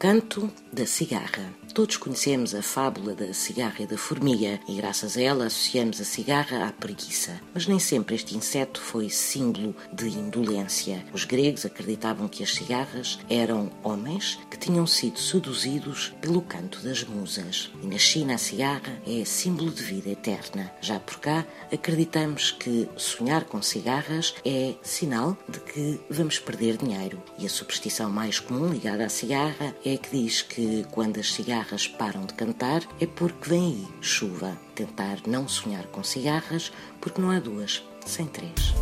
canto da cigarra. Todos conhecemos a fábula da cigarra e da formiga e, graças a ela, associamos a cigarra à preguiça. Mas nem sempre este inseto foi símbolo de indolência. Os gregos acreditavam que as cigarras eram homens que tinham sido seduzidos pelo canto das musas. E na China, a cigarra é símbolo de vida eterna. Já por cá, acreditamos que sonhar com cigarras é sinal de que vamos perder dinheiro. E a superstição mais comum ligada à cigarra é que diz que quando as cigarras cigarras param de cantar é porque vem aí chuva. Tentar não sonhar com cigarras porque não há duas sem três.